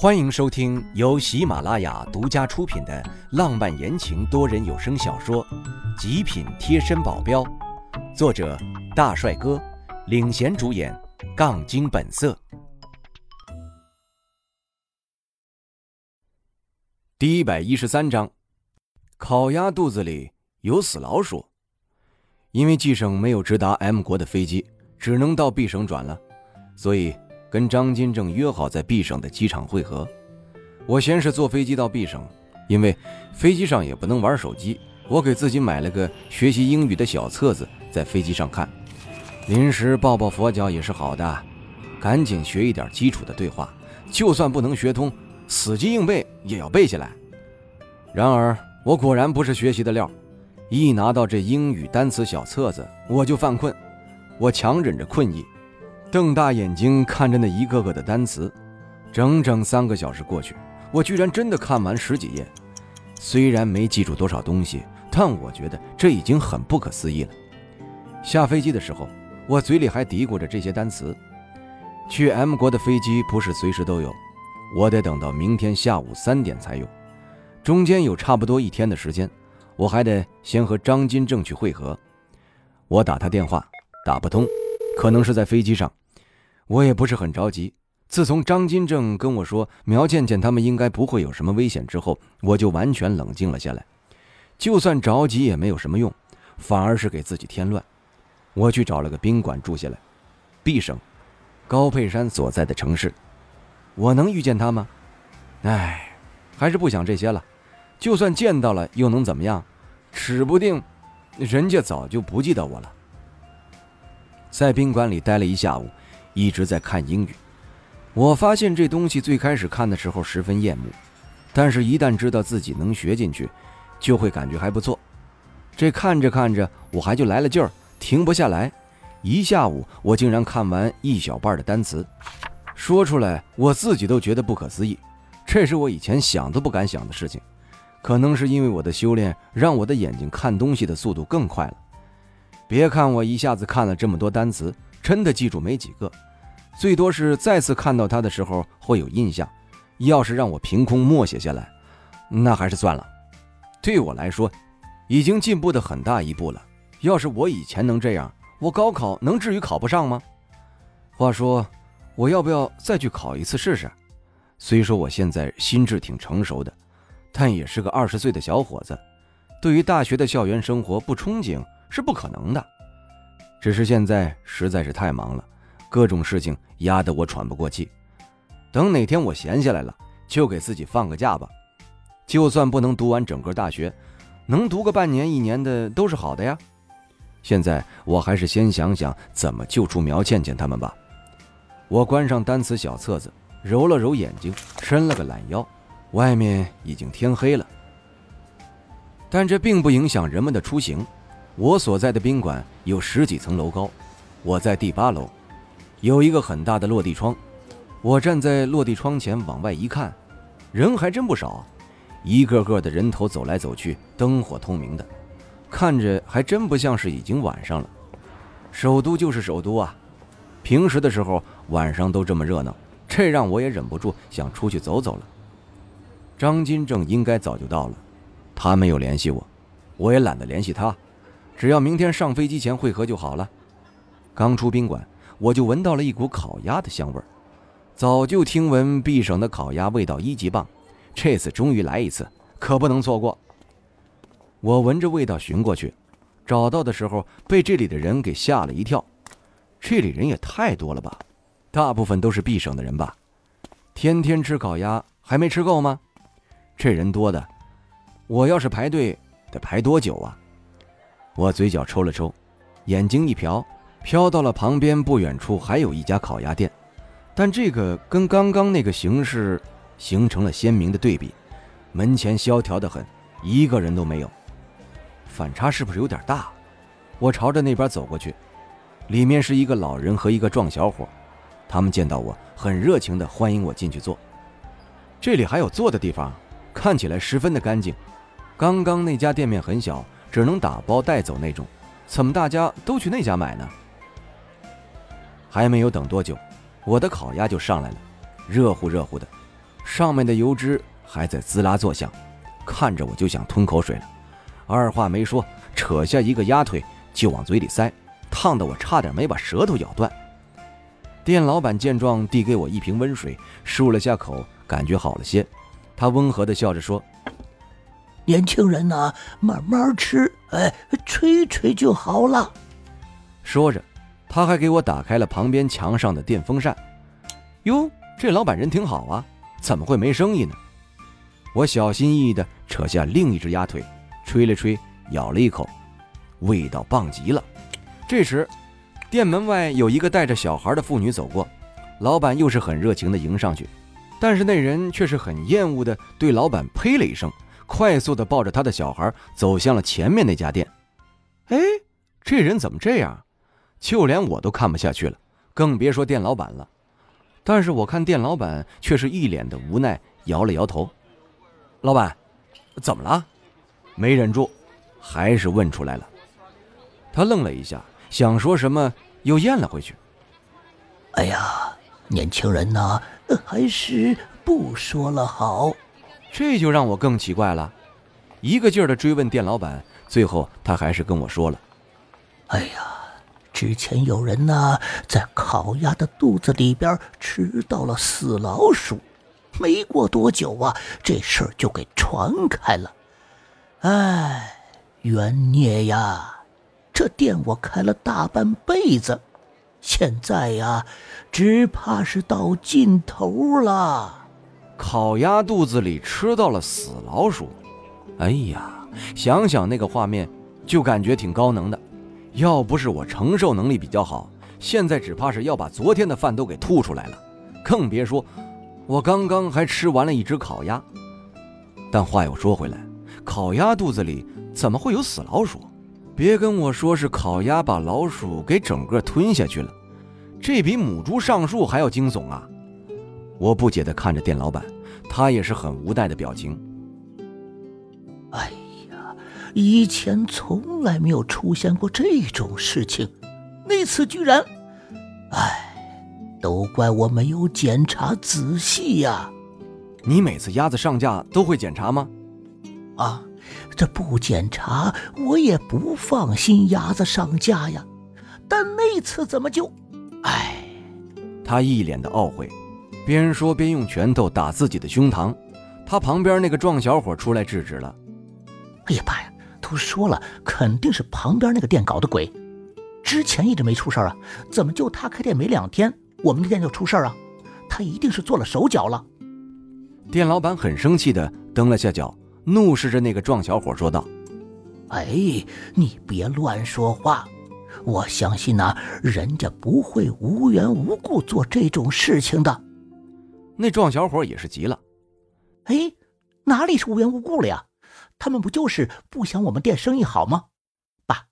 欢迎收听由喜马拉雅独家出品的浪漫言情多人有声小说《极品贴身保镖》，作者大帅哥领衔主演，杠精本色。第一百一十三章，烤鸭肚子里有死老鼠。因为 G 省没有直达 M 国的飞机，只能到 B 省转了，所以。跟张金正约好在 B 省的机场会合。我先是坐飞机到 B 省，因为飞机上也不能玩手机，我给自己买了个学习英语的小册子，在飞机上看。临时抱抱佛脚也是好的，赶紧学一点基础的对话，就算不能学通，死记硬背也要背下来。然而我果然不是学习的料，一拿到这英语单词小册子，我就犯困。我强忍着困意。瞪大眼睛看着那一个个的单词，整整三个小时过去，我居然真的看完十几页。虽然没记住多少东西，但我觉得这已经很不可思议了。下飞机的时候，我嘴里还嘀咕着这些单词。去 M 国的飞机不是随时都有，我得等到明天下午三点才有，中间有差不多一天的时间，我还得先和张金正去会合。我打他电话，打不通，可能是在飞机上。我也不是很着急。自从张金正跟我说苗倩倩他们应该不会有什么危险之后，我就完全冷静了下来。就算着急也没有什么用，反而是给自己添乱。我去找了个宾馆住下来。毕生，高佩山所在的城市，我能遇见他吗？唉，还是不想这些了。就算见到了，又能怎么样？指不定，人家早就不记得我了。在宾馆里待了一下午。一直在看英语，我发现这东西最开始看的时候十分厌恶，但是一旦知道自己能学进去，就会感觉还不错。这看着看着，我还就来了劲儿，停不下来。一下午，我竟然看完一小半的单词，说出来我自己都觉得不可思议。这是我以前想都不敢想的事情，可能是因为我的修炼让我的眼睛看东西的速度更快了。别看我一下子看了这么多单词，真的记住没几个。最多是再次看到它的时候会有印象，要是让我凭空默写下来，那还是算了。对我来说，已经进步的很大一步了。要是我以前能这样，我高考能至于考不上吗？话说，我要不要再去考一次试试？虽说我现在心智挺成熟的，但也是个二十岁的小伙子，对于大学的校园生活不憧憬是不可能的。只是现在实在是太忙了。各种事情压得我喘不过气，等哪天我闲下来了，就给自己放个假吧。就算不能读完整个大学，能读个半年一年的都是好的呀。现在我还是先想想怎么救出苗倩倩他们吧。我关上单词小册子，揉了揉眼睛，伸了个懒腰。外面已经天黑了，但这并不影响人们的出行。我所在的宾馆有十几层楼高，我在第八楼。有一个很大的落地窗，我站在落地窗前往外一看，人还真不少，一个个的人头走来走去，灯火通明的，看着还真不像是已经晚上了。首都就是首都啊，平时的时候晚上都这么热闹，这让我也忍不住想出去走走了。张金正应该早就到了，他没有联系我，我也懒得联系他，只要明天上飞机前会合就好了。刚出宾馆。我就闻到了一股烤鸭的香味儿，早就听闻 B 省的烤鸭味道一级棒，这次终于来一次，可不能错过。我闻着味道寻过去，找到的时候被这里的人给吓了一跳，这里人也太多了吧，大部分都是 B 省的人吧？天天吃烤鸭还没吃够吗？这人多的，我要是排队得排多久啊？我嘴角抽了抽，眼睛一瞟。飘到了旁边不远处，还有一家烤鸭店，但这个跟刚刚那个形式形成了鲜明的对比。门前萧条的很，一个人都没有，反差是不是有点大？我朝着那边走过去，里面是一个老人和一个壮小伙，他们见到我很热情地欢迎我进去坐。这里还有坐的地方，看起来十分的干净。刚刚那家店面很小，只能打包带走那种，怎么大家都去那家买呢？还没有等多久，我的烤鸭就上来了，热乎热乎的，上面的油脂还在滋啦作响，看着我就想吞口水了。二话没说，扯下一个鸭腿就往嘴里塞，烫得我差点没把舌头咬断。店老板见状，递给我一瓶温水，漱了下口，感觉好了些。他温和地笑着说：“年轻人呐，慢慢吃，哎，吹吹就好了。”说着，他还给我打开了旁边墙上的电风扇。哟，这老板人挺好啊，怎么会没生意呢？我小心翼翼地扯下另一只鸭腿，吹了吹，咬了一口，味道棒极了。这时，店门外有一个带着小孩的妇女走过，老板又是很热情地迎上去，但是那人却是很厌恶地对老板呸了一声，快速地抱着他的小孩走向了前面那家店。哎，这人怎么这样？就连我都看不下去了，更别说店老板了。但是我看店老板却是一脸的无奈，摇了摇头。老板，怎么了？没忍住，还是问出来了。他愣了一下，想说什么，又咽了回去。哎呀，年轻人呐，还是不说了好。这就让我更奇怪了，一个劲儿的追问店老板，最后他还是跟我说了。哎呀。之前有人呢，在烤鸭的肚子里边吃到了死老鼠，没过多久啊，这事儿就给传开了。哎，冤孽呀！这店我开了大半辈子，现在呀，只怕是到尽头了。烤鸭肚子里吃到了死老鼠，哎呀，想想那个画面，就感觉挺高能的。要不是我承受能力比较好，现在只怕是要把昨天的饭都给吐出来了，更别说我刚刚还吃完了一只烤鸭。但话又说回来，烤鸭肚子里怎么会有死老鼠？别跟我说是烤鸭把老鼠给整个吞下去了，这比母猪上树还要惊悚啊！我不解地看着店老板，他也是很无奈的表情。哎呀。以前从来没有出现过这种事情，那次居然……哎，都怪我没有检查仔细呀！你每次鸭子上架都会检查吗？啊，这不检查我也不放心鸭子上架呀。但那次怎么就……哎，他一脸的懊悔，边说边用拳头打自己的胸膛。他旁边那个壮小伙出来制止了：“哎呀，爸呀！”都说了，肯定是旁边那个店搞的鬼。之前一直没出事啊，怎么就他开店没两天，我们的店就出事啊？他一定是做了手脚了。店老板很生气的蹬了下脚，怒视着那个壮小伙说道：“哎，你别乱说话！我相信呐，人家不会无缘无故做这种事情的。”那壮小伙也是急了：“哎，哪里是无缘无故了呀？”他们不就是不想我们店生意好吗？爸，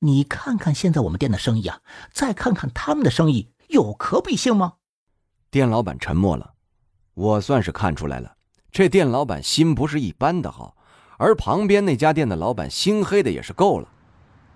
你看看现在我们店的生意啊，再看看他们的生意，有可比性吗？店老板沉默了。我算是看出来了，这店老板心不是一般的好，而旁边那家店的老板心黑的也是够了。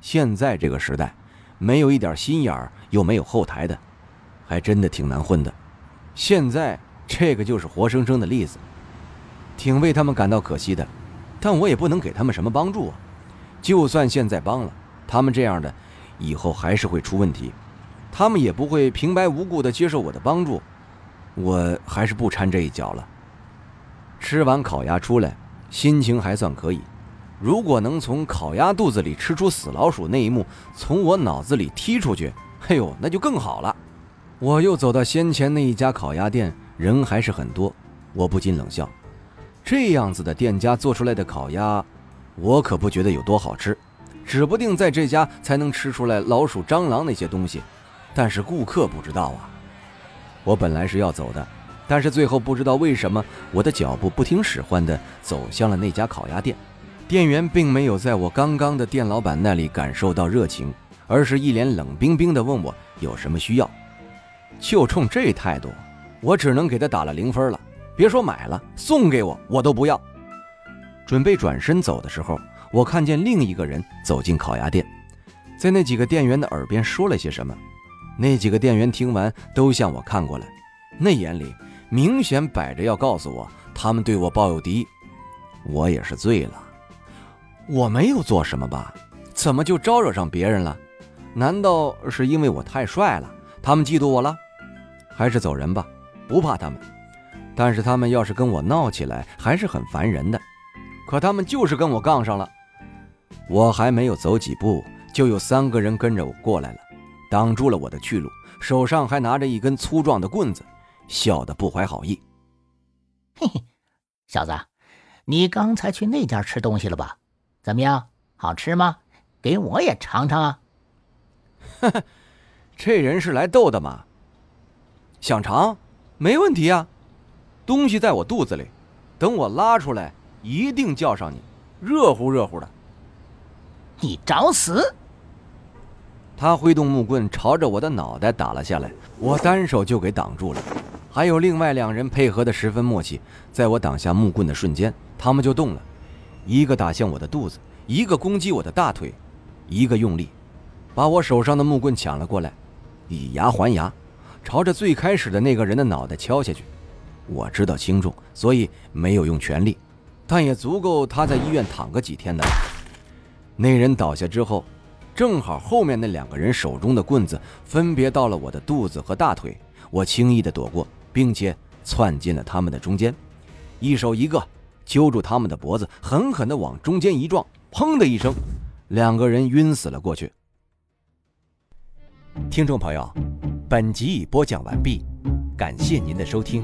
现在这个时代，没有一点心眼儿又没有后台的，还真的挺难混的。现在这个就是活生生的例子，挺为他们感到可惜的。但我也不能给他们什么帮助啊！就算现在帮了，他们这样的，以后还是会出问题。他们也不会平白无故的接受我的帮助，我还是不掺这一脚了。吃完烤鸭出来，心情还算可以。如果能从烤鸭肚子里吃出死老鼠那一幕从我脑子里踢出去，哎呦，那就更好了。我又走到先前那一家烤鸭店，人还是很多，我不禁冷笑。这样子的店家做出来的烤鸭，我可不觉得有多好吃，指不定在这家才能吃出来老鼠、蟑螂那些东西。但是顾客不知道啊。我本来是要走的，但是最后不知道为什么，我的脚步不听使唤的走向了那家烤鸭店。店员并没有在我刚刚的店老板那里感受到热情，而是一脸冷冰冰的问我有什么需要。就冲这态度，我只能给他打了零分了。别说买了，送给我我都不要。准备转身走的时候，我看见另一个人走进烤鸭店，在那几个店员的耳边说了些什么。那几个店员听完都向我看过来，那眼里明显摆着要告诉我他们对我抱有敌意。我也是醉了，我没有做什么吧？怎么就招惹上别人了？难道是因为我太帅了，他们嫉妒我了？还是走人吧，不怕他们。但是他们要是跟我闹起来，还是很烦人的。可他们就是跟我杠上了。我还没有走几步，就有三个人跟着我过来了，挡住了我的去路，手上还拿着一根粗壮的棍子，笑得不怀好意。嘿嘿，小子，你刚才去那家吃东西了吧？怎么样，好吃吗？给我也尝尝啊！哈哈，这人是来逗的吗？想尝，没问题啊。东西在我肚子里，等我拉出来，一定叫上你，热乎热乎的。你找死！他挥动木棍朝着我的脑袋打了下来，我单手就给挡住了。还有另外两人配合的十分默契，在我挡下木棍的瞬间，他们就动了，一个打向我的肚子，一个攻击我的大腿，一个用力把我手上的木棍抢了过来，以牙还牙，朝着最开始的那个人的脑袋敲下去。我知道轻重，所以没有用全力，但也足够他在医院躺个几天的了。那人倒下之后，正好后面那两个人手中的棍子分别到了我的肚子和大腿，我轻易的躲过，并且窜进了他们的中间，一手一个揪住他们的脖子，狠狠的往中间一撞，砰的一声，两个人晕死了过去。听众朋友，本集已播讲完毕，感谢您的收听。